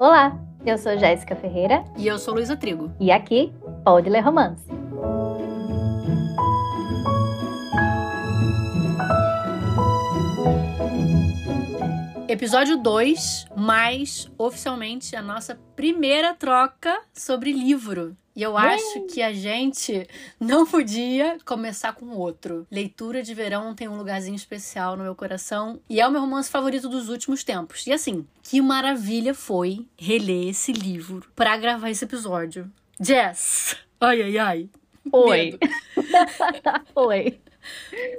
Olá, eu sou Jéssica Ferreira. E eu sou Luísa Trigo. E aqui, Pode Ler Romance. Episódio 2, mais oficialmente a nossa primeira troca sobre livro. E eu acho que a gente não podia começar com outro. Leitura de verão tem um lugarzinho especial no meu coração e é o meu romance favorito dos últimos tempos. E assim, que maravilha foi reler esse livro para gravar esse episódio. Jess! Ai, ai, ai. Oi. Oi.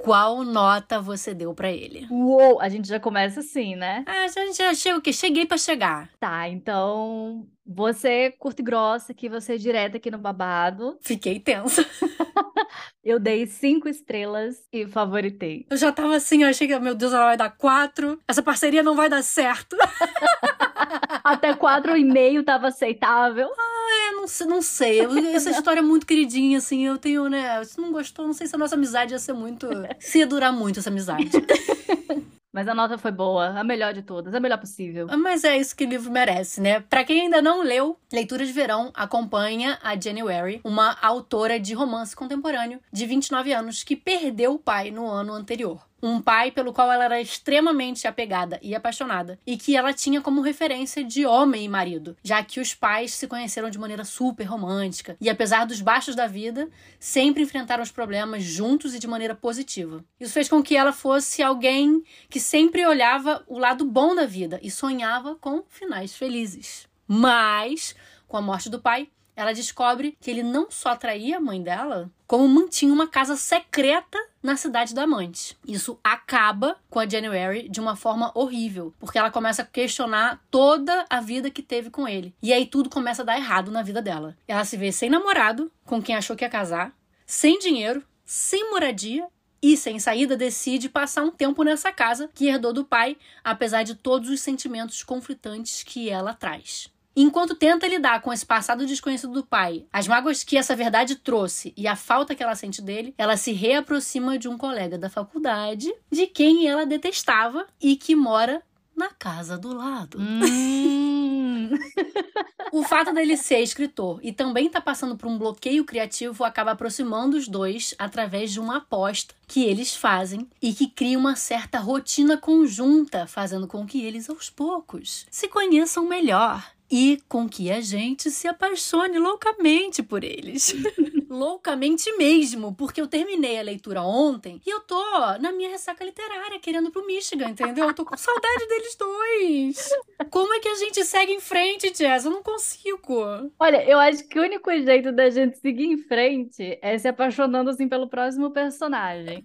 Qual nota você deu para ele? Uou, a gente já começa assim, né? Ah, a gente já chega o quê? Cheguei para chegar. Tá, então você curta e grossa aqui, você é direta aqui no babado. Fiquei tensa. eu dei cinco estrelas e favoritei. Eu já tava assim, eu achei que, meu Deus, ela vai dar quatro. Essa parceria não vai dar certo. Até quatro e meio tava aceitável. Ah, é, não, não sei. Essa história é muito queridinha, assim. Eu tenho, né? Se não gostou, não sei se a nossa amizade ia ser muito. Se ia durar muito essa amizade. Mas a nota foi boa, a melhor de todas, a melhor possível. Mas é isso que o livro merece, né? Para quem ainda não leu, Leitura de Verão acompanha a January, uma autora de romance contemporâneo de 29 anos que perdeu o pai no ano anterior um pai pelo qual ela era extremamente apegada e apaixonada, e que ela tinha como referência de homem e marido, já que os pais se conheceram de maneira super romântica e, apesar dos baixos da vida, sempre enfrentaram os problemas juntos e de maneira positiva. Isso fez com que ela fosse alguém que sempre olhava o lado bom da vida e sonhava com finais felizes. Mas, com a morte do pai, ela descobre que ele não só traía a mãe dela, como mantinha uma casa secreta na cidade da amante. Isso acaba com a January de uma forma horrível, porque ela começa a questionar toda a vida que teve com ele. E aí tudo começa a dar errado na vida dela. Ela se vê sem namorado, com quem achou que ia casar, sem dinheiro, sem moradia e sem saída decide passar um tempo nessa casa que herdou do pai, apesar de todos os sentimentos conflitantes que ela traz. Enquanto tenta lidar com esse passado desconhecido do pai, as mágoas que essa verdade trouxe e a falta que ela sente dele, ela se reaproxima de um colega da faculdade, de quem ela detestava e que mora na casa do lado. Hum. o fato dele ser escritor e também estar tá passando por um bloqueio criativo acaba aproximando os dois através de uma aposta que eles fazem e que cria uma certa rotina conjunta, fazendo com que eles aos poucos se conheçam melhor e com que a gente se apaixone loucamente por eles. loucamente mesmo, porque eu terminei a leitura ontem e eu tô na minha ressaca literária, querendo pro Michigan, entendeu? Eu tô com saudade deles dois. Como é que a gente segue em frente, Jess? Eu não consigo. Olha, eu acho que o único jeito da gente seguir em frente é se apaixonando assim pelo próximo personagem.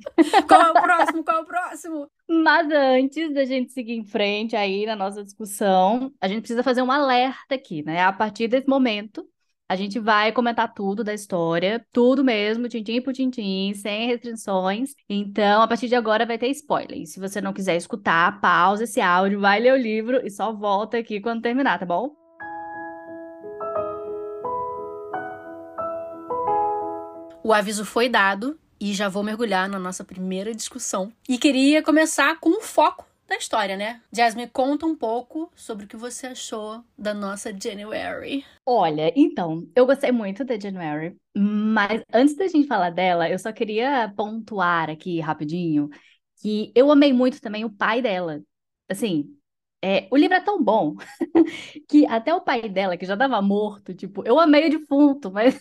Qual é o próximo? Qual é o próximo? Mas antes da gente seguir em frente aí na nossa discussão, a gente precisa fazer um alerta aqui, né? A partir desse momento, a gente vai comentar tudo da história, tudo mesmo, tintim por tintim, sem restrições. Então, a partir de agora vai ter spoiler. E se você não quiser escutar, pausa esse áudio, vai ler o livro e só volta aqui quando terminar, tá bom? O aviso foi dado e já vou mergulhar na nossa primeira discussão. E queria começar com o foco da história, né? Jasmine, conta um pouco sobre o que você achou da nossa January. Olha, então, eu gostei muito da January, mas antes da gente falar dela, eu só queria pontuar aqui rapidinho que eu amei muito também o pai dela. Assim, é, o livro é tão bom que até o pai dela, que já dava morto, tipo, eu amei o defunto, mas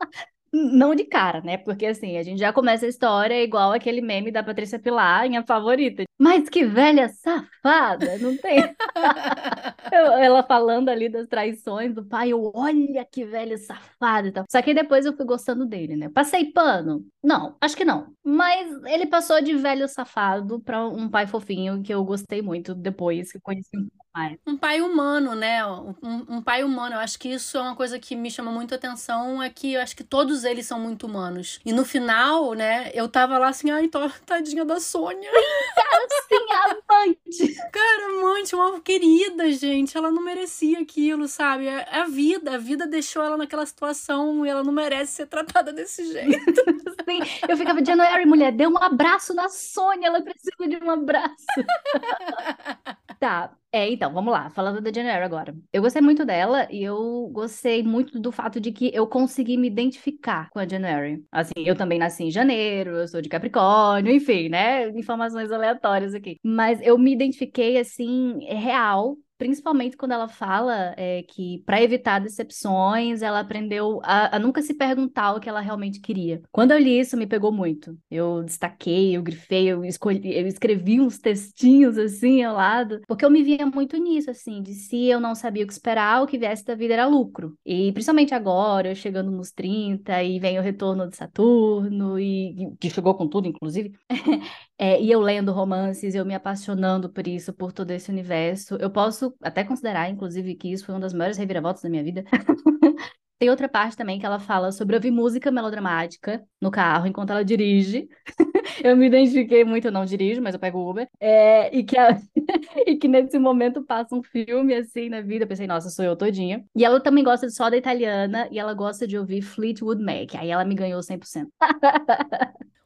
Não de cara, né? Porque assim, a gente já começa a história igual aquele meme da Patrícia Pilar, minha favorita. Mas que velha safada, não tem? ela falando ali das traições do pai, eu, olha que velho safado e tal. Só que depois eu fui gostando dele, né? Passei pano? Não, acho que não. Mas ele passou de velho safado para um pai fofinho que eu gostei muito depois que conheci um mais. Um pai humano, né? Um, um, pai humano. Eu acho que isso é uma coisa que me chama muito atenção, é que eu acho que todos eles são muito humanos. E no final, né, eu tava lá assim, ai, tô, tadinha da Sônia. Cara, sim, amante. Cara, amante, uma querida, gente. Ela não merecia aquilo, sabe? É, é a vida, a vida deixou ela naquela situação e ela não merece ser tratada desse jeito. sim, eu ficava, January, mulher, dê um abraço na Sônia, ela precisa de um abraço. Tá, é, então, vamos lá, falando da January agora. Eu gostei muito dela e eu gostei muito do fato de que eu consegui me identificar com a January. Assim, eu também nasci em janeiro, eu sou de Capricórnio, enfim, né? Informações aleatórias aqui. Mas eu me identifiquei, assim, real principalmente quando ela fala é, que para evitar decepções, ela aprendeu a, a, nunca se perguntar o que ela realmente queria. Quando eu li isso, me pegou muito. Eu destaquei, eu grifei, eu, escolhi, eu escrevi uns textinhos assim ao lado, porque eu me via muito nisso, assim, de se eu não sabia o que esperar, o que viesse da vida era lucro. E principalmente agora, eu chegando nos 30 e vem o retorno de Saturno, e que chegou com tudo, inclusive. É, e eu lendo romances, eu me apaixonando por isso, por todo esse universo. Eu posso até considerar, inclusive, que isso foi uma das maiores reviravoltas da minha vida. Tem outra parte também que ela fala sobre ouvir música melodramática no carro enquanto ela dirige. eu me identifiquei muito, eu não dirijo, mas eu pego Uber. É, e, que e que nesse momento passa um filme assim na vida. Eu pensei, nossa, sou eu todinha. E ela também gosta só da italiana e ela gosta de ouvir Fleetwood Mac. Aí ela me ganhou 100%.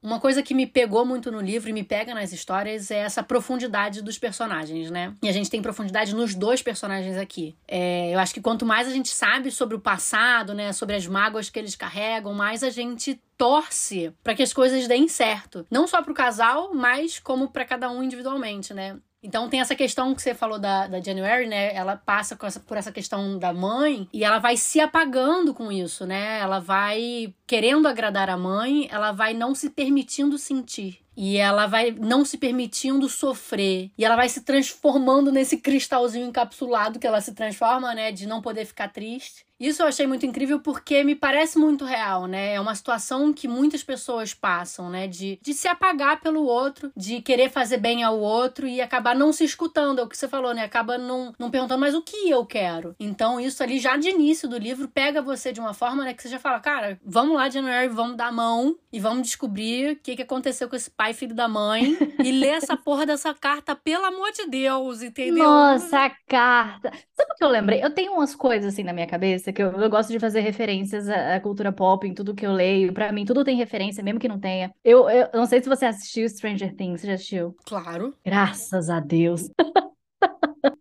Uma coisa que me pegou muito no livro e me pega nas histórias é essa profundidade dos personagens, né? E a gente tem profundidade nos dois personagens aqui. É, eu acho que quanto mais a gente sabe sobre o passado, né, sobre as mágoas que eles carregam, mais a gente torce para que as coisas deem certo. Não só para o casal, mas como para cada um individualmente, né? Então tem essa questão que você falou da, da January, né? Ela passa essa, por essa questão da mãe e ela vai se apagando com isso, né? Ela vai querendo agradar a mãe, ela vai não se permitindo sentir. E ela vai não se permitindo sofrer. E ela vai se transformando nesse cristalzinho encapsulado que ela se transforma, né? De não poder ficar triste. Isso eu achei muito incrível porque me parece muito real, né? É uma situação que muitas pessoas passam, né? De, de se apagar pelo outro, de querer fazer bem ao outro e acabar não se escutando. É o que você falou, né? Acaba não, não perguntando mais o que eu quero. Então, isso ali já de início do livro pega você de uma forma, né? Que você já fala, cara, vamos lá, January, vamos dar a mão e vamos descobrir o que, que aconteceu com esse pai filho da mãe e ler essa porra dessa carta, pelo amor de Deus, entendeu? Nossa, a carta. Sabe o que eu lembrei? Eu tenho umas coisas assim na minha cabeça que eu, eu gosto de fazer referências à, à, cultura pop em tudo que eu leio. Para mim, tudo tem referência, mesmo que não tenha. Eu, eu não sei se você assistiu Stranger Things, você já assistiu? Claro. Graças a Deus.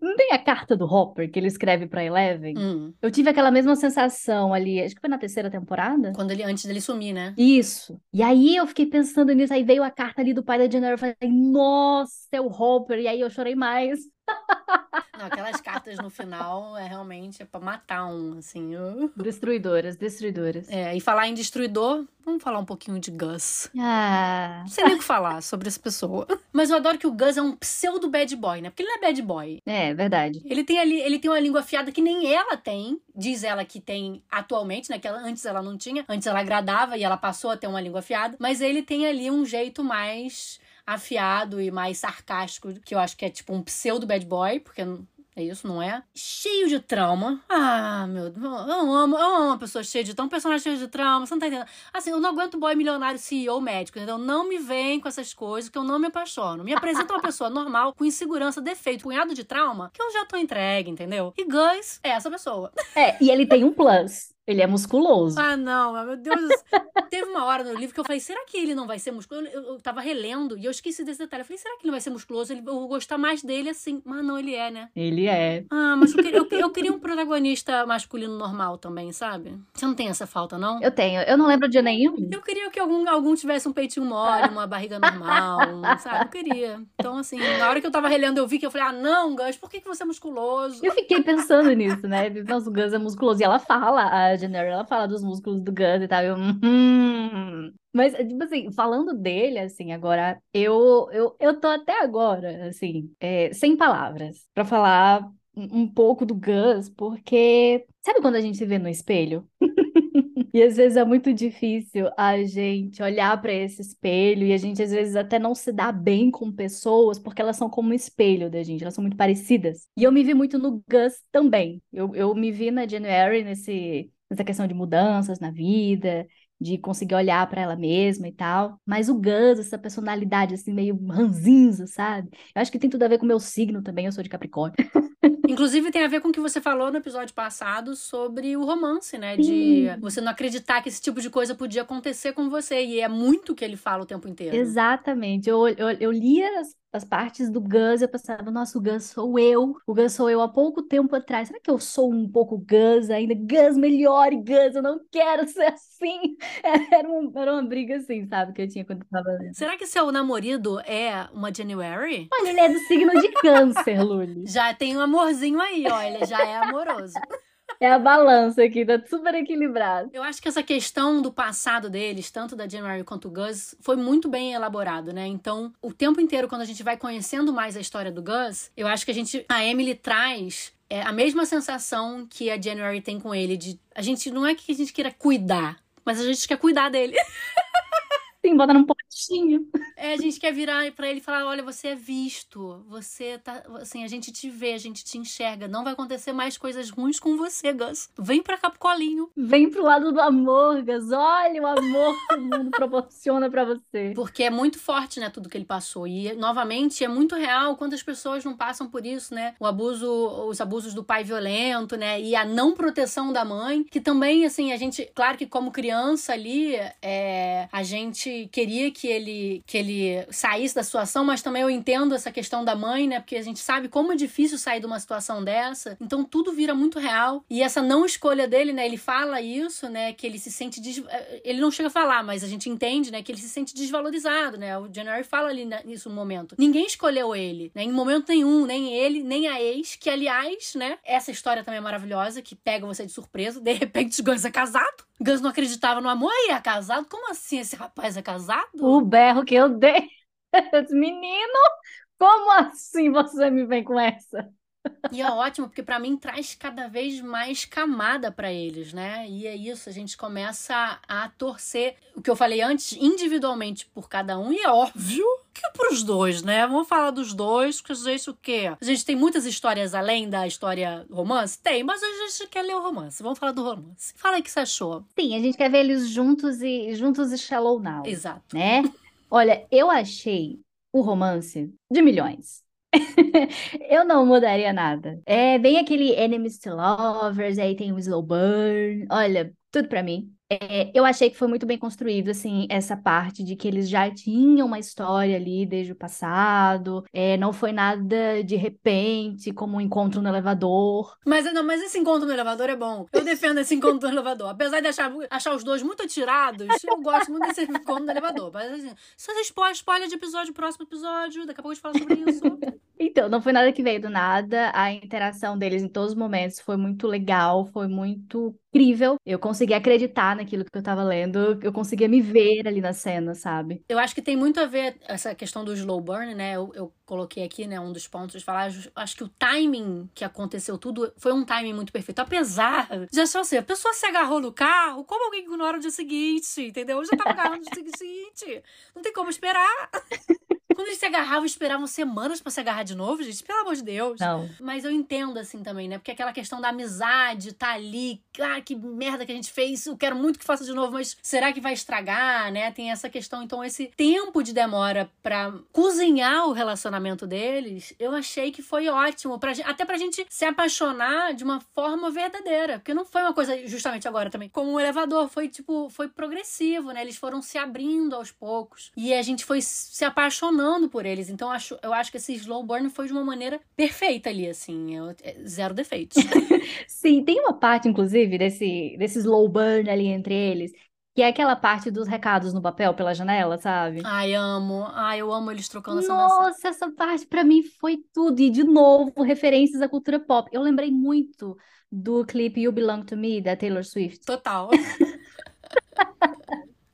Não tem a carta do Hopper que ele escreve pra Eleven? Hum. Eu tive aquela mesma sensação ali, acho que foi na terceira temporada. Quando ele, antes dele sumir, né? Isso. E aí eu fiquei pensando nisso, aí veio a carta ali do pai da Jennifer, eu falei, nossa, é o Hopper, e aí eu chorei mais. Não, aquelas cartas no final é realmente é pra matar um, assim. Uh. Destruidoras, destruidoras. É, e falar em destruidor, vamos falar um pouquinho de Gus. Ah. Não sei nem o que falar sobre essa pessoa. Mas eu adoro que o Gus é um pseudo bad boy, né? Porque ele não é bad boy. É, verdade. Ele tem ali, ele tem uma língua afiada que nem ela tem. Diz ela que tem atualmente, né? Que ela, antes ela não tinha. Antes ela agradava e ela passou a ter uma língua afiada. Mas ele tem ali um jeito mais afiado e mais sarcástico, que eu acho que é tipo um pseudo bad boy, porque é isso, não é? Cheio de trauma. Ah, meu Deus. Eu amo, eu amo uma pessoa cheia de trauma, um personagem cheio de trauma. Você não tá entendendo? Assim, eu não aguento boy milionário, CEO, médico, entendeu? Não me vem com essas coisas que eu não me apaixono. Me apresenta uma pessoa normal, com insegurança, defeito, punhado de trauma, que eu já tô entregue, entendeu? E Gus é essa pessoa. É, e ele tem um plus. Ele é musculoso. Ah, não, meu Deus. Teve uma hora no livro que eu falei, será que ele não vai ser musculoso? Eu, eu tava relendo e eu esqueci desse detalhe. Eu falei, será que ele não vai ser musculoso? Ele, eu vou gostar mais dele assim. Mas não, ele é, né? Ele é. Ah, mas eu queria, eu, eu queria um protagonista masculino normal também, sabe? Você não tem essa falta, não? Eu tenho. Eu não lembro de nenhum. Eu queria que algum, algum tivesse um peitinho mole, uma barriga normal, sabe? Eu queria. Então, assim, na hora que eu tava relendo, eu vi que eu falei, ah, não, Gus, por que, que você é musculoso? Eu fiquei pensando nisso, né? Nossa, o Gus é musculoso. E ela fala, a Jenner, ela fala dos músculos do Gus e tal. Eu, hum. Mas, tipo assim, falando dele, assim, agora, eu, eu, eu tô até agora, assim, é, sem palavras, para falar um pouco do Gus, porque sabe quando a gente se vê no espelho? E às vezes é muito difícil a gente olhar para esse espelho e a gente às vezes até não se dá bem com pessoas porque elas são como um espelho da gente, elas são muito parecidas. E eu me vi muito no Gus também. Eu, eu me vi na January nesse, nessa questão de mudanças na vida, de conseguir olhar para ela mesma e tal. Mas o Gus, essa personalidade assim meio ranzinza, sabe? Eu acho que tem tudo a ver com o meu signo também, eu sou de Capricórnio. Inclusive tem a ver com o que você falou no episódio passado sobre o romance, né? De Sim. você não acreditar que esse tipo de coisa podia acontecer com você. E é muito o que ele fala o tempo inteiro. Exatamente. Eu, eu, eu li as partes do Gus, eu pensava, nossa, o Gus sou eu. O Gus sou eu há pouco tempo atrás. Será que eu sou um pouco Gus ainda? Gus, melhore, Gus, eu não quero ser assim. Era, uma, era uma briga assim, sabe, que eu tinha quando eu tava lendo. Será que seu namorado é uma January? Olha, ele é do signo de câncer, Luli. Já tem um amorzinho aí, olha, já é amoroso. É a balança aqui, tá super equilibrado. Eu acho que essa questão do passado deles, tanto da January quanto do Gus, foi muito bem elaborado, né? Então, o tempo inteiro, quando a gente vai conhecendo mais a história do Gus, eu acho que a gente. A Emily traz é, a mesma sensação que a January tem com ele. De a gente não é que a gente queira cuidar, mas a gente quer cuidar dele. Sim, bota num potinho. É, a gente quer virar para ele e falar: olha, você é visto, você tá. Assim, a gente te vê, a gente te enxerga. Não vai acontecer mais coisas ruins com você, Gus. Vem pra cá pro colinho. Vem pro lado do amor, Gus. Olha o amor que o mundo proporciona para você. Porque é muito forte, né, tudo que ele passou. E, novamente, é muito real quantas pessoas não passam por isso, né? O abuso, os abusos do pai violento, né? E a não proteção da mãe, que também, assim, a gente. Claro que como criança ali, é, a gente queria que ele, que ele saísse da situação, mas também eu entendo essa questão da mãe, né? Porque a gente sabe como é difícil sair de uma situação dessa. Então tudo vira muito real. E essa não escolha dele, né? Ele fala isso, né? Que ele se sente. Des... Eh, ele não chega a falar, mas a gente entende, né? Que ele se sente desvalorizado, né? O January fala ali nisso no momento. Ninguém escolheu ele, né? Em momento nenhum, nem ele, nem a ex, que aliás, né? Essa história também é maravilhosa, que pega você de surpresa. De repente, Gus é casado. Gus não acreditava no amor e é casado. Como assim esse rapaz é casado? O berro que eu dei. Menino, como assim você me vem com essa? E é ótimo, porque para mim traz cada vez mais camada para eles, né? E é isso, a gente começa a torcer, o que eu falei antes, individualmente por cada um, e é óbvio que pros dois, né? Vamos falar dos dois, porque gente o quê? A gente tem muitas histórias além da história romance? Tem, mas a gente quer ler o romance. Vamos falar do romance. Fala aí o que você achou. Sim, a gente quer ver eles juntos e juntos e shallow now. Exato. Né? Olha, eu achei o romance de milhões. eu não mudaria nada. É bem aquele Enemies to Lovers, aí tem o Slow Burn. Olha, tudo para mim. É, eu achei que foi muito bem construído, assim, essa parte de que eles já tinham uma história ali desde o passado, é, não foi nada de repente, como um encontro no elevador. Mas não, mas esse encontro no elevador é bom. Eu defendo esse encontro no elevador. Apesar de achar, achar os dois muito atirados, eu gosto muito desse encontro no elevador. Mas assim, se você spoiler, spoiler de episódio, próximo episódio, daqui a pouco a gente fala sobre isso. Então, não foi nada que veio do nada. A interação deles em todos os momentos foi muito legal, foi muito incrível. Eu consegui acreditar naquilo que eu tava lendo, eu conseguia me ver ali na cena, sabe? Eu acho que tem muito a ver essa questão do slow burn, né? Eu, eu coloquei aqui, né, um dos pontos de falar. Acho que o timing que aconteceu tudo foi um timing muito perfeito. Apesar de achar assim, a pessoa se agarrou no carro, como alguém ignora o dia seguinte, entendeu? Eu já tava agarrando no dia seguinte. Não tem como esperar. Quando eles se agarravam, esperavam semanas para se agarrar de novo, gente. Pelo amor de Deus. Não. Mas eu entendo, assim, também, né? Porque aquela questão da amizade, tá ali. Ah, que merda que a gente fez. Eu quero muito que faça de novo, mas será que vai estragar, né? Tem essa questão. Então, esse tempo de demora para cozinhar o relacionamento deles, eu achei que foi ótimo. Pra, até pra gente se apaixonar de uma forma verdadeira. Porque não foi uma coisa, justamente agora também, como um elevador. Foi, tipo, foi progressivo, né? Eles foram se abrindo aos poucos. E a gente foi se apaixonando por eles. Então eu acho, eu acho que esse slow burn foi de uma maneira perfeita ali, assim. Eu, é, zero defeitos. Sim, tem uma parte, inclusive, desse, desse slow burn ali entre eles, que é aquela parte dos recados no papel pela janela, sabe? Ai, amo. Ai, eu amo eles trocando essa Nossa, mensagem. essa parte pra mim foi tudo. E, de novo, referências à cultura pop. Eu lembrei muito do clipe You Belong to Me, da Taylor Swift. Total.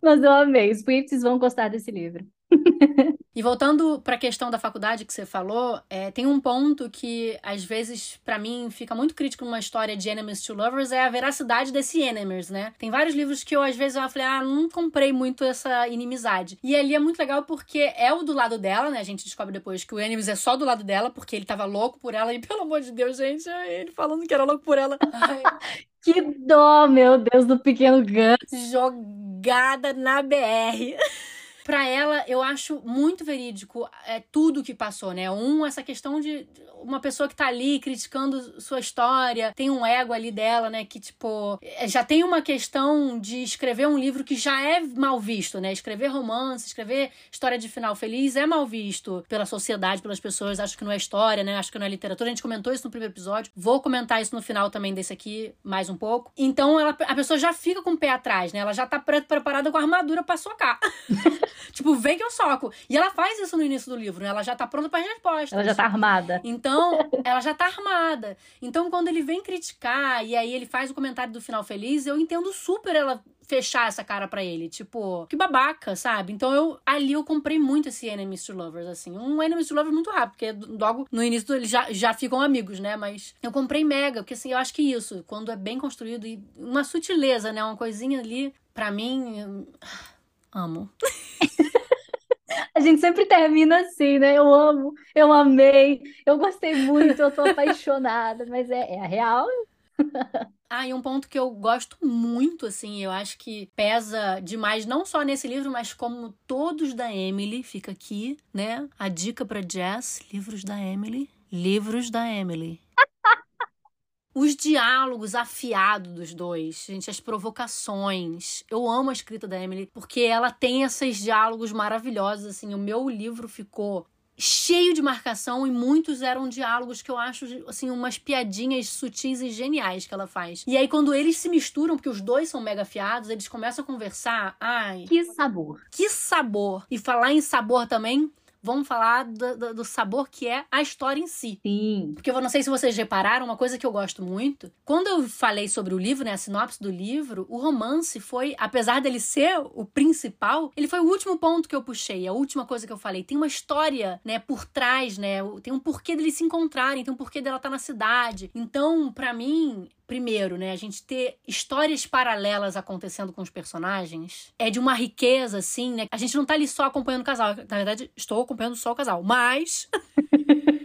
Mas eu amei. Os Swifts vão gostar desse livro. E voltando para a questão da faculdade que você falou, é, tem um ponto que às vezes para mim fica muito crítico numa história de enemies to lovers é a veracidade desse enemies, né? Tem vários livros que eu às vezes eu falei, ah, não comprei muito essa inimizade. E ali é muito legal porque é o do lado dela, né? A gente descobre depois que o enemies é só do lado dela porque ele tava louco por ela e pelo amor de Deus, gente, é ele falando que era louco por ela. Que dó, meu Deus, do pequeno Gus. Jogada na BR. para ela eu acho muito verídico é tudo que passou, né? Um, essa questão de uma pessoa que tá ali criticando sua história, tem um ego ali dela, né, que tipo, é, já tem uma questão de escrever um livro que já é mal visto, né? Escrever romance, escrever história de final feliz é mal visto pela sociedade, pelas pessoas, acho que não é história, né? Acho que não é literatura. A gente comentou isso no primeiro episódio. Vou comentar isso no final também desse aqui mais um pouco. Então, ela, a pessoa já fica com o pé atrás, né? Ela já tá preparada com a armadura para socar. tipo, vem que eu soco. E ela faz isso no início do livro, né? Ela já tá pronta para respostas. Ela já tá armada. Então, ela já tá armada. Então, quando ele vem criticar e aí ele faz o comentário do final feliz, eu entendo super ela fechar essa cara para ele. Tipo, que babaca, sabe? Então eu ali eu comprei muito esse Enemies to Lovers, assim. Um Enemies to Lovers muito rápido, porque logo no início eles já, já ficam amigos, né? Mas eu comprei mega, porque assim, eu acho que isso, quando é bem construído e uma sutileza, né? Uma coisinha ali, para mim. Amo. A gente sempre termina assim, né? Eu amo, eu amei, eu gostei muito, eu tô apaixonada, mas é, é a real. Ah, e um ponto que eu gosto muito, assim, eu acho que pesa demais, não só nesse livro, mas como todos da Emily, fica aqui, né? A dica para Jess: livros da Emily. Livros da Emily. Os diálogos afiados dos dois, gente, as provocações. Eu amo a escrita da Emily porque ela tem esses diálogos maravilhosos. Assim, o meu livro ficou cheio de marcação e muitos eram diálogos que eu acho assim umas piadinhas sutis e geniais que ela faz. E aí quando eles se misturam, porque os dois são mega afiados, eles começam a conversar, ai, que sabor. Que sabor. E falar em sabor também, vamos falar do, do, do, sabor que é a história em si. Sim. Porque eu não sei se vocês repararam, uma coisa que eu gosto muito. Quando eu falei sobre o livro, né, a sinopse do livro, o romance foi, apesar dele ser o principal, ele foi o último ponto que eu puxei, a última coisa que eu falei. Tem uma história, né, por trás, né, tem um porquê deles se encontrarem, tem um porquê dela estar tá na cidade. Então, para mim, primeiro, né, a gente ter histórias paralelas acontecendo com os personagens é de uma riqueza, assim, né? A gente não tá ali só acompanhando o casal. Na verdade, estou acompanhando só o casal. Mas.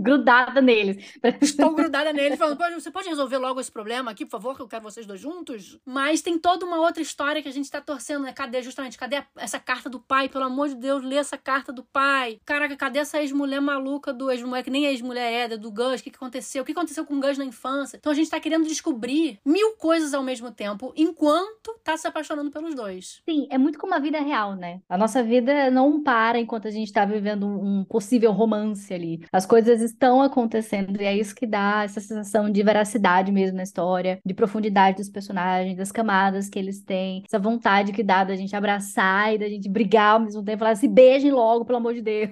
grudada neles. Estou grudada neles, falando, você pode resolver logo esse problema aqui, por favor, que eu quero vocês dois juntos? Mas tem toda uma outra história que a gente tá torcendo, né? Cadê, justamente, cadê essa carta do pai? Pelo amor de Deus, lê essa carta do pai. Caraca, cadê essa ex-mulher maluca do ex-mulher, que nem ex-mulher é, do Gus? O que, que aconteceu? O que aconteceu com o Gus na infância? Então a gente tá querendo descobrir mil coisas ao mesmo tempo, enquanto tá se apaixonando pelos dois. Sim, é muito como a vida real, né? A nossa vida não para enquanto a gente tá vivendo um possível romance ali. As coisas estão acontecendo, e é isso que dá essa sensação de veracidade mesmo na história, de profundidade dos personagens, das camadas que eles têm, essa vontade que dá da gente abraçar e da gente brigar ao mesmo tempo, falar se beijem logo, pelo amor de Deus.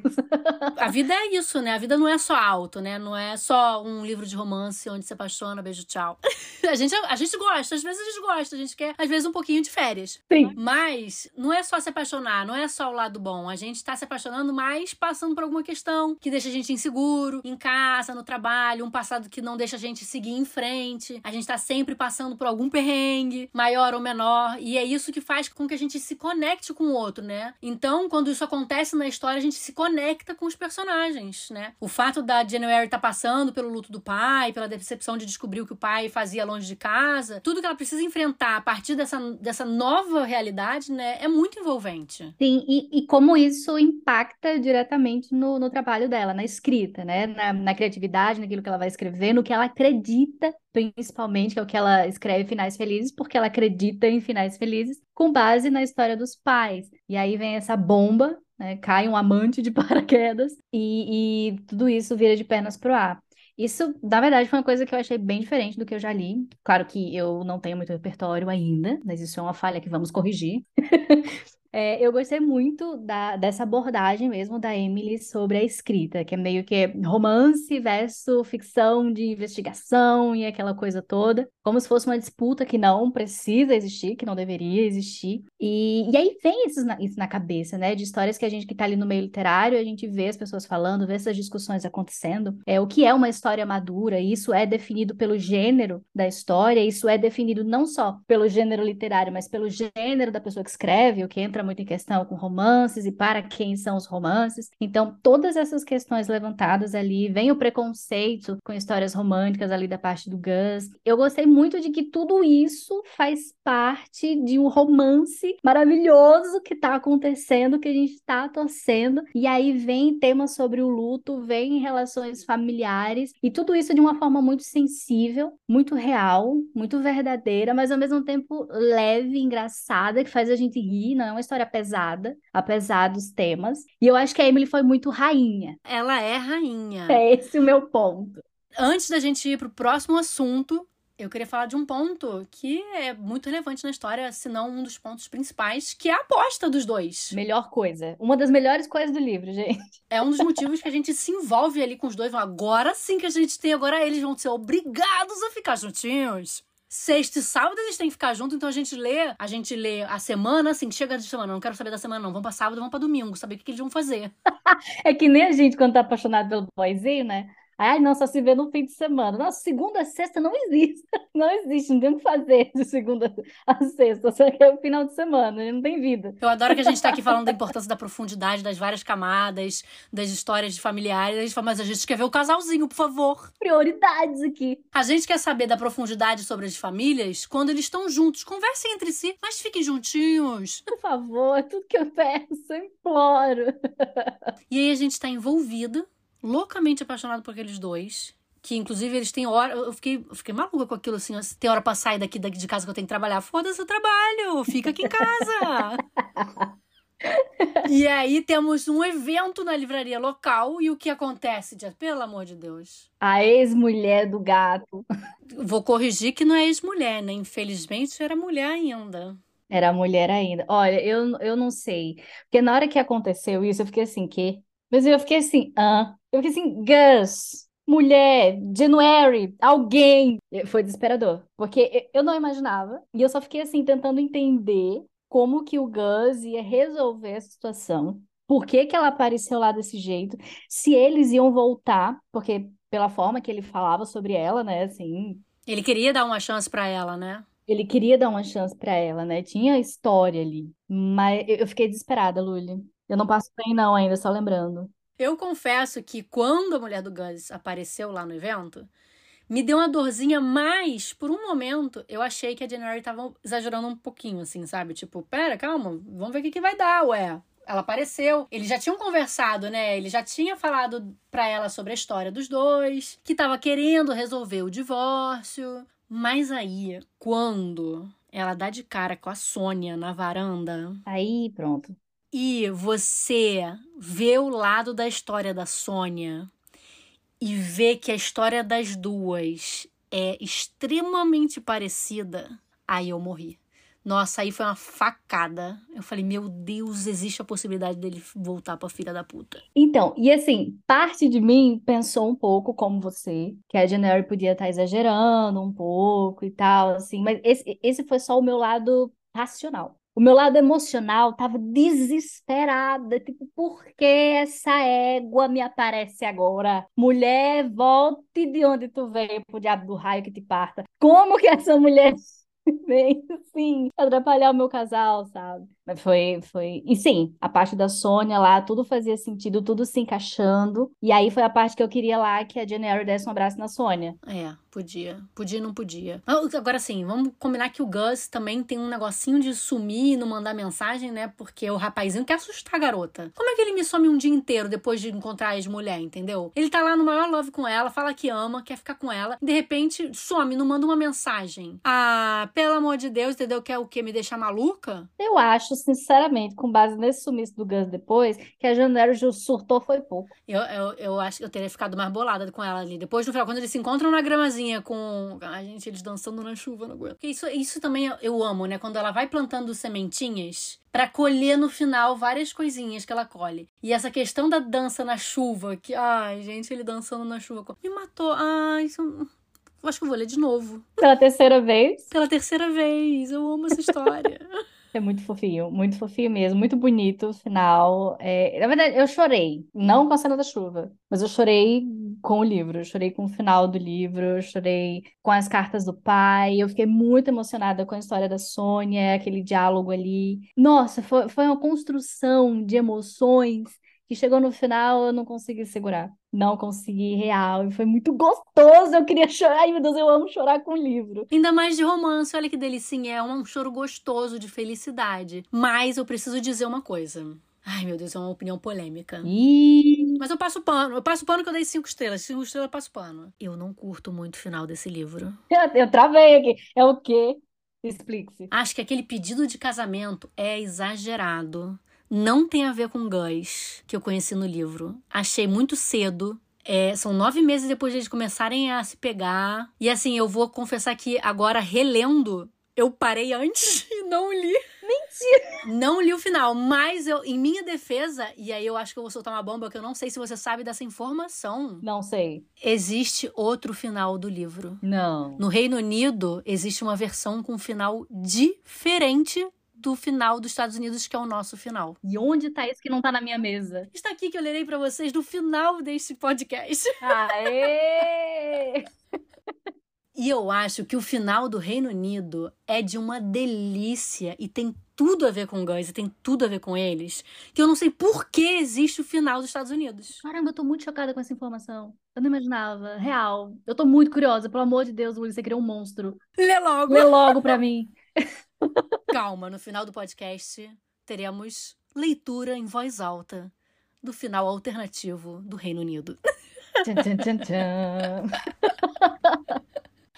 a vida é isso, né? A vida não é só alto, né? Não é só um livro de romance onde se apaixona, beijo, tchau. a gente, a gente gosta, às vezes a gente gosta, a gente quer, às vezes, um pouquinho de férias. Sim. Mas não é só se apaixonar, não é só o lado bom. A gente tá se apaixonando, mas passando por alguma questão que deixa a gente inseguro, em casa, no trabalho, um passado que não deixa a gente seguir em frente. A gente tá sempre passando por algum perrengue, maior ou menor, e é isso que faz com que a gente se conecte com o outro, né? Então, quando isso acontece na história, a gente se conecta com os personagens, né? O fato da January estar tá passando pelo luto do pai, pela decepção de descobrir o que o pai fazia longe de casa, tudo que ela precisa enfrentar a partir dessa, dessa nova realidade, né, é muito envolvente. Sim, e, e como isso impacta diretamente no, no trabalho dela, na escrita, né? Na, na criatividade, naquilo que ela vai escrever, no que ela acredita, principalmente, que é o que ela escreve finais felizes, porque ela acredita em finais felizes, com base na história dos pais. E aí vem essa bomba, né? Cai um amante de paraquedas, e, e tudo isso vira de pernas pro ar. Isso, na verdade, foi uma coisa que eu achei bem diferente do que eu já li. Claro que eu não tenho muito repertório ainda, mas isso é uma falha que vamos corrigir. É, eu gostei muito da, dessa abordagem mesmo da Emily sobre a escrita, que é meio que romance versus ficção de investigação e aquela coisa toda, como se fosse uma disputa que não precisa existir, que não deveria existir. E, e aí vem isso na, isso na cabeça, né? De histórias que a gente que tá ali no meio literário, a gente vê as pessoas falando, vê essas discussões acontecendo. É, o que é uma história madura? Isso é definido pelo gênero da história, isso é definido não só pelo gênero literário, mas pelo gênero da pessoa que escreve, o que entra entra muito em questão com romances e para quem são os romances. Então, todas essas questões levantadas ali, vem o preconceito com histórias românticas ali da parte do Gus. Eu gostei muito de que tudo isso faz parte de um romance maravilhoso que está acontecendo, que a gente está torcendo. E aí vem temas sobre o luto, vem relações familiares e tudo isso de uma forma muito sensível, muito real, muito verdadeira, mas ao mesmo tempo leve, engraçada, que faz a gente rir, não é uma história pesada, apesar dos temas. E eu acho que a Emily foi muito rainha. Ela é rainha. É esse o meu ponto. Antes da gente ir pro próximo assunto, eu queria falar de um ponto que é muito relevante na história, se não um dos pontos principais, que é a aposta dos dois. Melhor coisa. Uma das melhores coisas do livro, gente. É um dos motivos que a gente se envolve ali com os dois. Agora sim que a gente tem, agora eles vão ser obrigados a ficar juntinhos. Sexta e sábado eles têm que ficar juntos, então a gente lê, a gente lê a semana, assim, chega de semana, não quero saber da semana, não. Vamos pra sábado, vamos pra domingo, saber o que, que eles vão fazer. é que nem a gente quando tá apaixonado pelo boyzinho, né? Ai, não, só se vê no fim de semana. Nossa, segunda a sexta não existe. Não existe, não tem o que fazer de segunda a sexta. Só que é o final de semana, não tem vida. Eu adoro que a gente está aqui falando da importância da profundidade, das várias camadas, das histórias de familiares. A gente fala, mas a gente quer ver o casalzinho, por favor. Prioridades aqui. A gente quer saber da profundidade sobre as famílias quando eles estão juntos. Conversem entre si, mas fiquem juntinhos. Por favor, é tudo que eu peço, eu imploro. E aí a gente está envolvida loucamente apaixonado por aqueles dois. Que inclusive eles têm hora. Eu fiquei, eu fiquei maluca com aquilo assim. Tem hora pra sair daqui, daqui de casa que eu tenho que trabalhar. Foda-se o trabalho, fica aqui em casa. e aí temos um evento na livraria local. E o que acontece, Dia? Pelo amor de Deus. A ex-mulher do gato. Vou corrigir que não é ex-mulher, né? Infelizmente era mulher ainda. Era mulher ainda. Olha, eu, eu não sei. Porque na hora que aconteceu isso, eu fiquei assim, que? Mas eu fiquei assim, ah. Eu fiquei assim, Gus, mulher, January, alguém. Foi desesperador, porque eu não imaginava. E eu só fiquei assim, tentando entender como que o Gus ia resolver essa situação. Por que que ela apareceu lá desse jeito? Se eles iam voltar, porque pela forma que ele falava sobre ela, né, assim... Ele queria dar uma chance para ela, né? Ele queria dar uma chance para ela, né? Tinha história ali. Mas eu fiquei desesperada, Luli. Eu não passo bem não ainda, só lembrando. Eu confesso que quando a mulher do Gus apareceu lá no evento, me deu uma dorzinha, mas por um momento eu achei que a January tava exagerando um pouquinho, assim, sabe? Tipo, pera, calma, vamos ver o que, que vai dar, ué. Ela apareceu, eles já tinham conversado, né? Ele já tinha falado pra ela sobre a história dos dois, que tava querendo resolver o divórcio. Mas aí, quando ela dá de cara com a Sônia na varanda. Aí, pronto e você vê o lado da história da Sônia e vê que a história das duas é extremamente parecida, aí eu morri. Nossa, aí foi uma facada. Eu falei, meu Deus, existe a possibilidade dele voltar pra filha da puta. Então, e assim, parte de mim pensou um pouco como você, que a January podia estar tá exagerando um pouco e tal, assim, mas esse, esse foi só o meu lado racional. O meu lado emocional tava desesperada, tipo, por que essa égua me aparece agora? Mulher, volte de onde tu veio pro diabo do raio que te parta. Como que essa mulher veio, assim, atrapalhar o meu casal, sabe? Mas foi, foi. E sim, a parte da Sônia lá, tudo fazia sentido, tudo se encaixando. E aí foi a parte que eu queria lá que a January desse um abraço na Sônia. É, podia. Podia não podia. Agora sim, vamos combinar que o Gus também tem um negocinho de sumir e não mandar mensagem, né? Porque o rapazinho quer assustar a garota. Como é que ele me some um dia inteiro depois de encontrar a ex-mulher, entendeu? Ele tá lá no maior love com ela, fala que ama, quer ficar com ela. E de repente some, não manda uma mensagem. Ah, pelo amor de Deus, entendeu? Quer o quê? Me deixar maluca? Eu acho sinceramente, com base nesse sumiço do Gus depois, que a Janeiro surtou foi pouco. Eu, eu, eu acho que eu teria ficado mais bolada com ela ali. Depois, no final, quando eles se encontram na gramazinha com. A gente, eles dançando na chuva, não aguento. Isso, isso também eu, eu amo, né? Quando ela vai plantando sementinhas para colher no final várias coisinhas que ela colhe. E essa questão da dança na chuva, que, ai, gente, ele dançando na chuva, me matou. Ai, isso. Eu acho que eu vou ler de novo. Pela terceira vez? Pela terceira vez. Eu amo essa história. É muito fofinho, muito fofinho mesmo, muito bonito o final. É, na verdade, eu chorei, não com a cena da chuva, mas eu chorei com o livro, eu chorei com o final do livro, eu chorei com as cartas do pai, eu fiquei muito emocionada com a história da Sônia, aquele diálogo ali. Nossa, foi, foi uma construção de emoções que chegou no final eu não consegui segurar. Não consegui real. E foi muito gostoso. Eu queria chorar. Ai, meu Deus, eu amo chorar com livro. Ainda mais de romance. Olha que delicinha. É um choro gostoso de felicidade. Mas eu preciso dizer uma coisa. Ai, meu Deus, é uma opinião polêmica. Ih. Mas eu passo pano. Eu passo pano que eu dei cinco estrelas. Cinco estrelas eu passo pano. Eu não curto muito o final desse livro. Eu, eu travei aqui. É o quê? Explique-se. Acho que aquele pedido de casamento é exagerado não tem a ver com Gus, que eu conheci no livro. Achei muito cedo. É, são nove meses depois de eles começarem a se pegar. E assim, eu vou confessar que agora, relendo, eu parei antes e não li. Mentira! Não li o final, mas eu, em minha defesa, e aí eu acho que eu vou soltar uma bomba que eu não sei se você sabe dessa informação. Não sei. Existe outro final do livro. Não. No Reino Unido, existe uma versão com um final diferente do final dos Estados Unidos, que é o nosso final. E onde tá isso que não tá na minha mesa? Está aqui que eu lerei para vocês no final deste podcast. Aê! e eu acho que o final do Reino Unido é de uma delícia e tem tudo a ver com Guns e tem tudo a ver com eles, que eu não sei por que existe o final dos Estados Unidos. Caramba, eu tô muito chocada com essa informação. Eu não imaginava. Real. Eu tô muito curiosa. Pelo amor de Deus, Luiz, você criou um monstro. Lê logo. Lê logo pra mim. Calma, no final do podcast teremos leitura em voz alta do final alternativo do Reino Unido.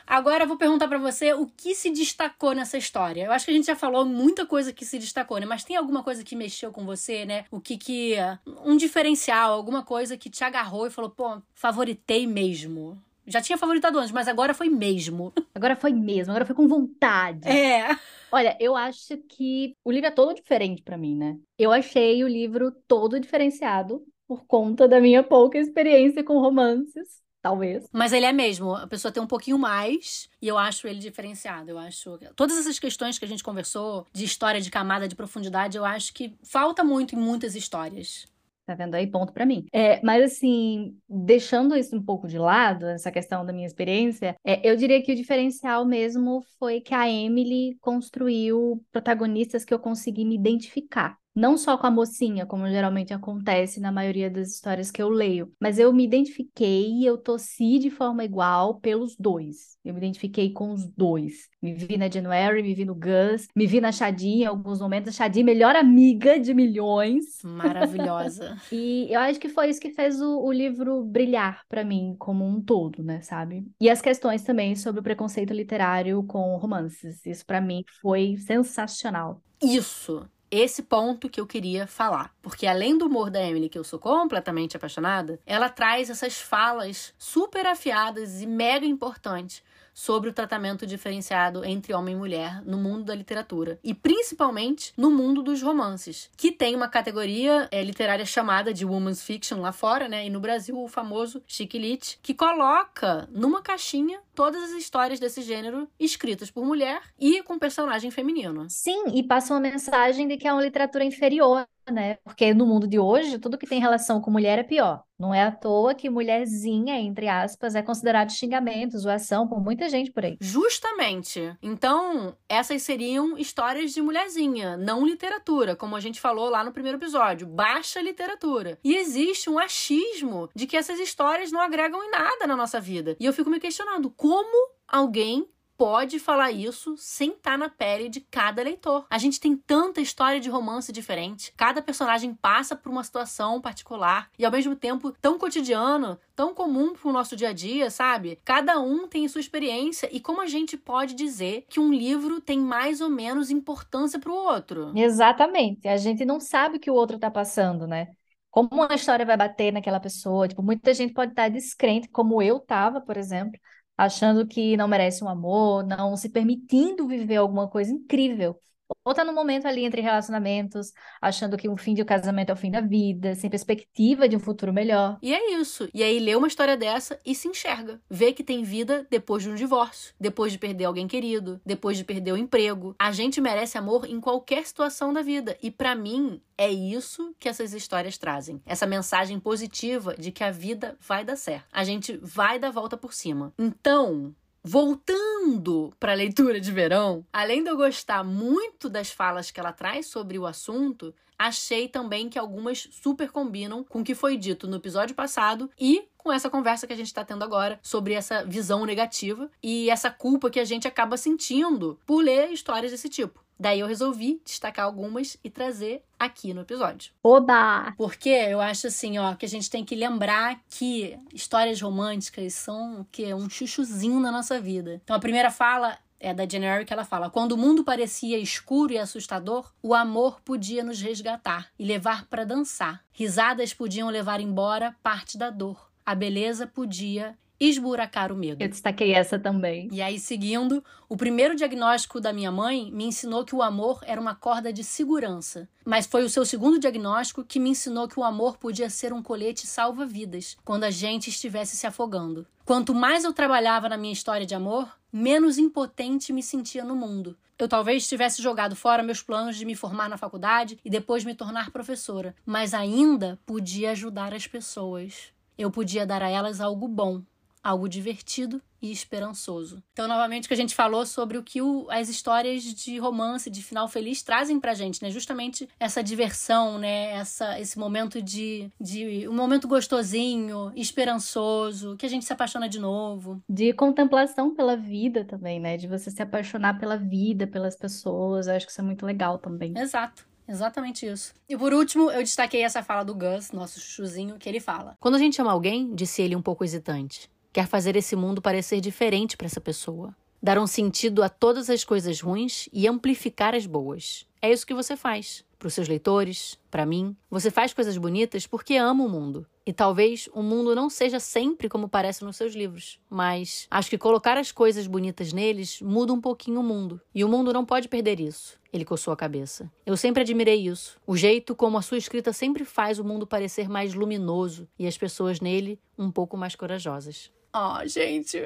Agora eu vou perguntar para você o que se destacou nessa história. Eu acho que a gente já falou muita coisa que se destacou, né? Mas tem alguma coisa que mexeu com você, né? O que que um diferencial, alguma coisa que te agarrou e falou, pô, favoritei mesmo. Já tinha favoritado antes, mas agora foi mesmo. Agora foi mesmo, agora foi com vontade. É. Olha, eu acho que o livro é todo diferente para mim, né? Eu achei o livro todo diferenciado por conta da minha pouca experiência com romances. Talvez. Mas ele é mesmo. A pessoa tem um pouquinho mais e eu acho ele diferenciado. Eu acho. Todas essas questões que a gente conversou, de história, de camada, de profundidade, eu acho que falta muito em muitas histórias. Tá vendo aí? Ponto para mim. É, mas assim, deixando isso um pouco de lado, essa questão da minha experiência, é, eu diria que o diferencial mesmo foi que a Emily construiu protagonistas que eu consegui me identificar não só com a mocinha, como geralmente acontece na maioria das histórias que eu leio, mas eu me identifiquei e eu torci de forma igual pelos dois. Eu me identifiquei com os dois. Me vi na January, me vi no Gus, me vi na Shadi em alguns momentos. A melhor amiga de milhões. Maravilhosa. e eu acho que foi isso que fez o, o livro brilhar para mim como um todo, né, sabe? E as questões também sobre o preconceito literário com romances. Isso para mim foi sensacional. Isso esse ponto que eu queria falar. Porque além do humor da Emily, que eu sou completamente apaixonada, ela traz essas falas super afiadas e mega importantes sobre o tratamento diferenciado entre homem e mulher no mundo da literatura e principalmente no mundo dos romances, que tem uma categoria é, literária chamada de women's fiction lá fora, né? E no Brasil o famoso chick lit, que coloca numa caixinha todas as histórias desse gênero escritas por mulher e com personagem feminino. Sim, e passa uma mensagem de que é uma literatura inferior né? Porque no mundo de hoje, tudo que tem relação com mulher é pior. Não é à toa que mulherzinha, entre aspas, é considerado xingamento, zoação por muita gente por aí. Justamente. Então, essas seriam histórias de mulherzinha, não literatura, como a gente falou lá no primeiro episódio. Baixa literatura. E existe um achismo de que essas histórias não agregam em nada na nossa vida. E eu fico me questionando como alguém pode falar isso sem estar tá na pele de cada leitor. A gente tem tanta história de romance diferente, cada personagem passa por uma situação particular e ao mesmo tempo tão cotidiano, tão comum pro nosso dia a dia, sabe? Cada um tem sua experiência e como a gente pode dizer que um livro tem mais ou menos importância pro outro? Exatamente. A gente não sabe o que o outro tá passando, né? Como uma história vai bater naquela pessoa. Tipo, muita gente pode estar descrente, como eu tava, por exemplo, achando que não merece um amor, não se permitindo viver alguma coisa incrível ou tá no momento ali entre relacionamentos, achando que o fim de um casamento é o fim da vida, sem perspectiva de um futuro melhor. E é isso. E aí lê uma história dessa e se enxerga. Vê que tem vida depois de um divórcio, depois de perder alguém querido, depois de perder o emprego. A gente merece amor em qualquer situação da vida. E para mim, é isso que essas histórias trazem. Essa mensagem positiva de que a vida vai dar certo. A gente vai dar volta por cima. Então, Voltando para a leitura de verão, além de eu gostar muito das falas que ela traz sobre o assunto, achei também que algumas super combinam com o que foi dito no episódio passado e com essa conversa que a gente está tendo agora sobre essa visão negativa e essa culpa que a gente acaba sentindo por ler histórias desse tipo. Daí eu resolvi destacar algumas e trazer aqui no episódio. Oba! Porque eu acho assim, ó, que a gente tem que lembrar que histórias românticas são que um chuchuzinho na nossa vida. Então a primeira fala é da January que ela fala: Quando o mundo parecia escuro e assustador, o amor podia nos resgatar e levar para dançar. Risadas podiam levar embora parte da dor. A beleza podia esburacar o medo. Eu destaquei essa também. E aí, seguindo, o primeiro diagnóstico da minha mãe me ensinou que o amor era uma corda de segurança. Mas foi o seu segundo diagnóstico que me ensinou que o amor podia ser um colete salva-vidas quando a gente estivesse se afogando. Quanto mais eu trabalhava na minha história de amor, menos impotente me sentia no mundo. Eu talvez tivesse jogado fora meus planos de me formar na faculdade e depois me tornar professora, mas ainda podia ajudar as pessoas. Eu podia dar a elas algo bom, algo divertido e esperançoso. Então, novamente, o que a gente falou sobre o que o, as histórias de romance, de final feliz, trazem pra gente, né? Justamente essa diversão, né? Essa, esse momento de, de. um momento gostosinho, esperançoso, que a gente se apaixona de novo. De contemplação pela vida também, né? De você se apaixonar pela vida, pelas pessoas. Eu acho que isso é muito legal também. Exato. Exatamente isso. E por último, eu destaquei essa fala do Gus, nosso chuchuzinho, que ele fala. Quando a gente ama alguém, disse ele um pouco hesitante, Quer fazer esse mundo parecer diferente para essa pessoa. Dar um sentido a todas as coisas ruins e amplificar as boas. É isso que você faz. Para os seus leitores, para mim. Você faz coisas bonitas porque ama o mundo. E talvez o mundo não seja sempre como parece nos seus livros, mas acho que colocar as coisas bonitas neles muda um pouquinho o mundo. E o mundo não pode perder isso. Ele coçou a cabeça. Eu sempre admirei isso. O jeito como a sua escrita sempre faz o mundo parecer mais luminoso e as pessoas nele um pouco mais corajosas. Ó, oh, gente,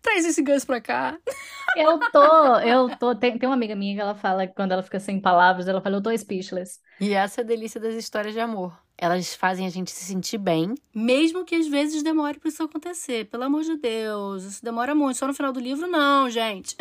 traz esse Gus pra cá. Eu tô, eu tô. Tem, tem uma amiga minha que ela fala que quando ela fica sem palavras, ela fala, eu tô speechless. E essa é a delícia das histórias de amor. Elas fazem a gente se sentir bem, mesmo que às vezes demore pra isso acontecer. Pelo amor de Deus, isso demora muito. Só no final do livro, não, gente.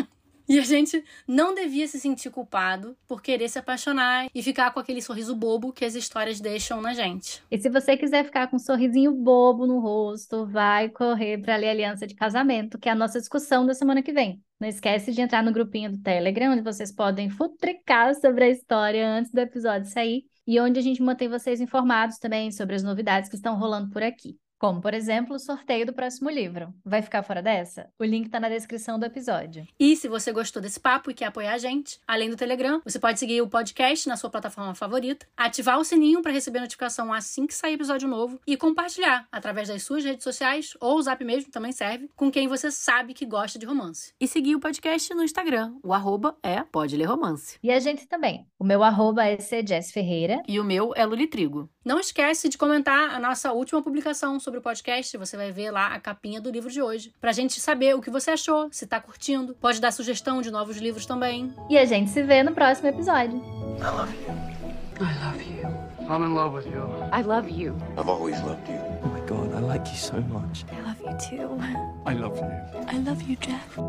E a gente não devia se sentir culpado por querer se apaixonar e ficar com aquele sorriso bobo que as histórias deixam na gente. E se você quiser ficar com um sorrisinho bobo no rosto, vai correr para ler aliança de casamento, que é a nossa discussão da semana que vem. Não esquece de entrar no grupinho do Telegram, onde vocês podem futricar sobre a história antes do episódio sair e onde a gente mantém vocês informados também sobre as novidades que estão rolando por aqui como, por exemplo, o sorteio do próximo livro. Vai ficar fora dessa? O link está na descrição do episódio. E se você gostou desse papo e quer apoiar a gente, além do Telegram, você pode seguir o podcast na sua plataforma favorita, ativar o sininho para receber notificação assim que sair episódio novo e compartilhar através das suas redes sociais ou o Zap mesmo também serve, com quem você sabe que gosta de romance. E seguir o podcast no Instagram. O arroba é Pode Ler Romance. E a gente também. O meu arroba é Jess Ferreira. E o meu é Luli Trigo. Não esquece de comentar a nossa última publicação sobre o podcast. Você vai ver lá a capinha do livro de hoje. Pra gente saber o que você achou, se tá curtindo. Pode dar sugestão de novos livros também. E a gente se vê no próximo episódio. I love you. I love you. I'm in love with you. I love you. I've always loved you. Oh my god, I like you so much. I love you too. I love you. I love you, Jeff.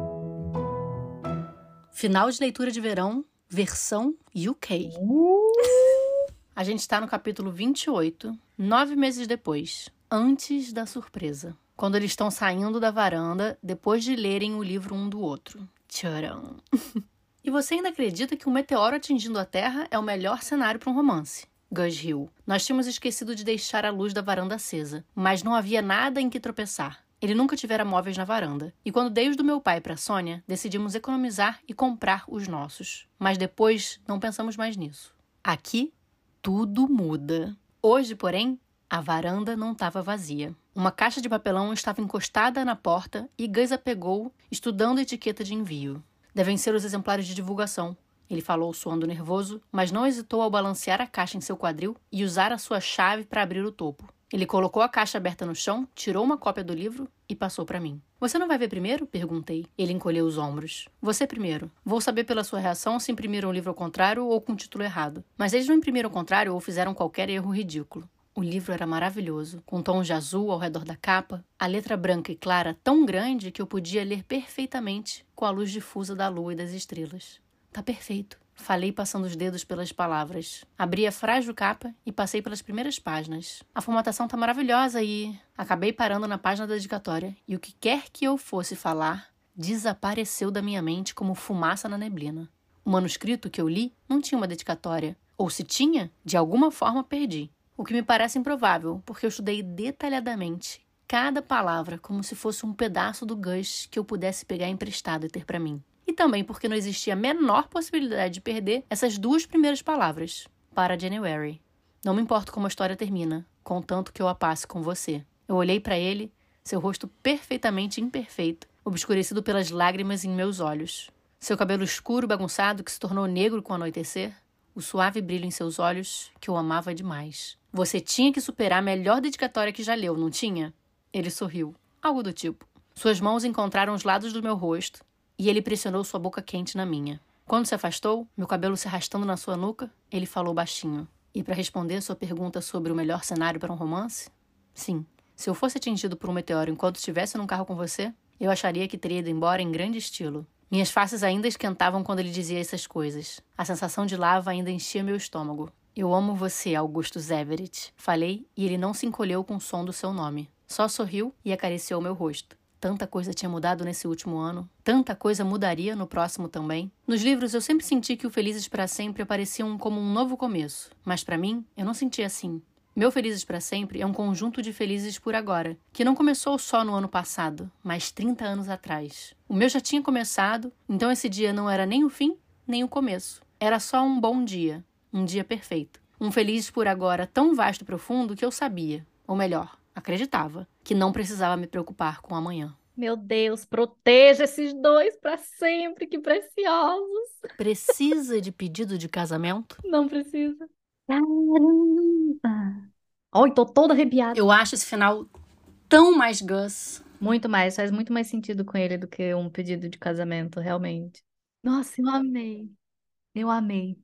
Final de leitura de verão, versão UK. Uh! A gente está no capítulo 28, nove meses depois, antes da surpresa. Quando eles estão saindo da varanda depois de lerem o livro um do outro. Tcharam! e você ainda acredita que um meteoro atingindo a Terra é o melhor cenário para um romance? Gus Hill. Nós tínhamos esquecido de deixar a luz da varanda acesa, mas não havia nada em que tropeçar. Ele nunca tivera móveis na varanda. E quando dei os do meu pai para Sônia, decidimos economizar e comprar os nossos. Mas depois não pensamos mais nisso. Aqui tudo muda. Hoje, porém, a varanda não estava vazia. Uma caixa de papelão estava encostada na porta e Gus a pegou, estudando a etiqueta de envio. Devem ser os exemplares de divulgação. Ele falou suando nervoso, mas não hesitou ao balancear a caixa em seu quadril e usar a sua chave para abrir o topo. Ele colocou a caixa aberta no chão, tirou uma cópia do livro e passou para mim. Você não vai ver primeiro? perguntei. Ele encolheu os ombros. Você primeiro. Vou saber pela sua reação se imprimiram o livro ao contrário ou com o título errado. Mas eles não imprimiram ao contrário ou fizeram qualquer erro ridículo. O livro era maravilhoso, com tons de azul ao redor da capa, a letra branca e clara tão grande que eu podia ler perfeitamente com a luz difusa da lua e das estrelas. Tá perfeito. Falei passando os dedos pelas palavras. Abri a frágil capa e passei pelas primeiras páginas. A formatação tá maravilhosa e. Acabei parando na página da dedicatória e o que quer que eu fosse falar desapareceu da minha mente como fumaça na neblina. O manuscrito que eu li não tinha uma dedicatória, ou se tinha, de alguma forma perdi. O que me parece improvável, porque eu estudei detalhadamente cada palavra como se fosse um pedaço do Gus que eu pudesse pegar emprestado e ter para mim. E também porque não existia a menor possibilidade de perder essas duas primeiras palavras para January. Não me importo como a história termina, contanto que eu a passe com você. Eu olhei para ele, seu rosto perfeitamente imperfeito, obscurecido pelas lágrimas em meus olhos. Seu cabelo escuro bagunçado que se tornou negro com o anoitecer, o suave brilho em seus olhos que eu amava demais. Você tinha que superar a melhor dedicatória que já leu, não tinha? Ele sorriu. Algo do tipo. Suas mãos encontraram os lados do meu rosto e ele pressionou sua boca quente na minha. Quando se afastou, meu cabelo se arrastando na sua nuca, ele falou baixinho. E para responder sua pergunta sobre o melhor cenário para um romance? Sim. Se eu fosse atingido por um meteoro enquanto estivesse num carro com você, eu acharia que teria ido embora em grande estilo. Minhas faces ainda esquentavam quando ele dizia essas coisas. A sensação de lava ainda enchia meu estômago. Eu amo você, Augusto Everett. Falei e ele não se encolheu com o som do seu nome. Só sorriu e acariciou meu rosto. Tanta coisa tinha mudado nesse último ano. Tanta coisa mudaria no próximo também. Nos livros eu sempre senti que o Felizes para Sempre apareciam como um novo começo. Mas para mim, eu não sentia assim. Meu Felizes para Sempre é um conjunto de felizes por agora, que não começou só no ano passado, mas 30 anos atrás. O meu já tinha começado, então esse dia não era nem o fim, nem o começo. Era só um bom dia, um dia perfeito. Um feliz por agora tão vasto e profundo que eu sabia, ou melhor, acreditava, que não precisava me preocupar com amanhã. Meu Deus, proteja esses dois para sempre, que preciosos. Precisa de pedido de casamento? Não precisa. Caramba! Ai, tô toda arrepiada. Eu acho esse final tão mais Gus. Muito mais, faz muito mais sentido com ele do que um pedido de casamento, realmente. Nossa, eu amei. Eu amei.